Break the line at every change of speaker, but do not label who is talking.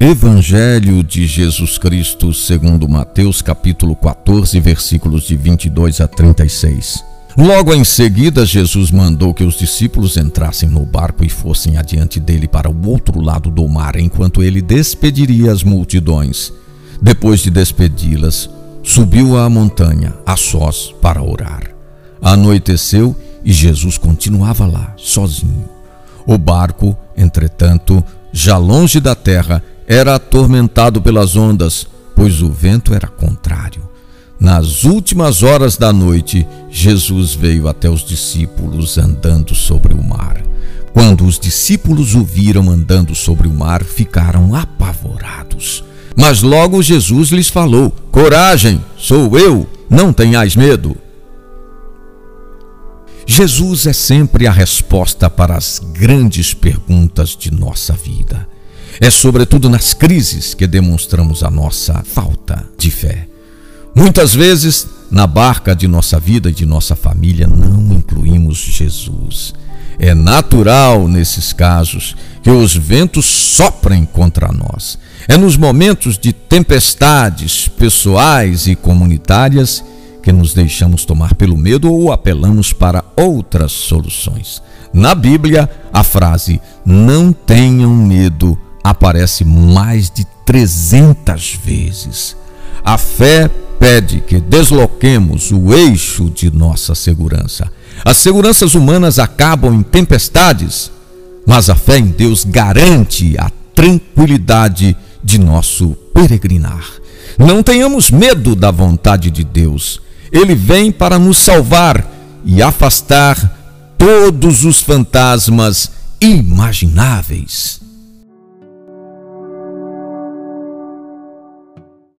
Evangelho de Jesus Cristo, segundo Mateus, capítulo 14, versículos de 22 a 36. Logo em seguida, Jesus mandou que os discípulos entrassem no barco e fossem adiante dele para o outro lado do mar, enquanto ele despediria as multidões. Depois de despedi-las, subiu à montanha, a sós, para orar. Anoiteceu e Jesus continuava lá, sozinho. O barco, entretanto, já longe da terra, era atormentado pelas ondas, pois o vento era contrário. Nas últimas horas da noite, Jesus veio até os discípulos andando sobre o mar. Quando os discípulos o viram andando sobre o mar, ficaram apavorados. Mas logo Jesus lhes falou: Coragem, sou eu, não tenhais medo. Jesus é sempre a resposta para as grandes perguntas de nossa vida. É sobretudo nas crises que demonstramos a nossa falta de fé. Muitas vezes, na barca de nossa vida e de nossa família, não incluímos Jesus. É natural, nesses casos, que os ventos soprem contra nós. É nos momentos de tempestades pessoais e comunitárias que nos deixamos tomar pelo medo ou apelamos para outras soluções. Na Bíblia, a frase não tenham medo aparece mais de 300 vezes. A fé pede que desloquemos o eixo de nossa segurança. As seguranças humanas acabam em tempestades, mas a fé em Deus garante a tranquilidade de nosso peregrinar. Não tenhamos medo da vontade de Deus. Ele vem para nos salvar e afastar todos os fantasmas imagináveis.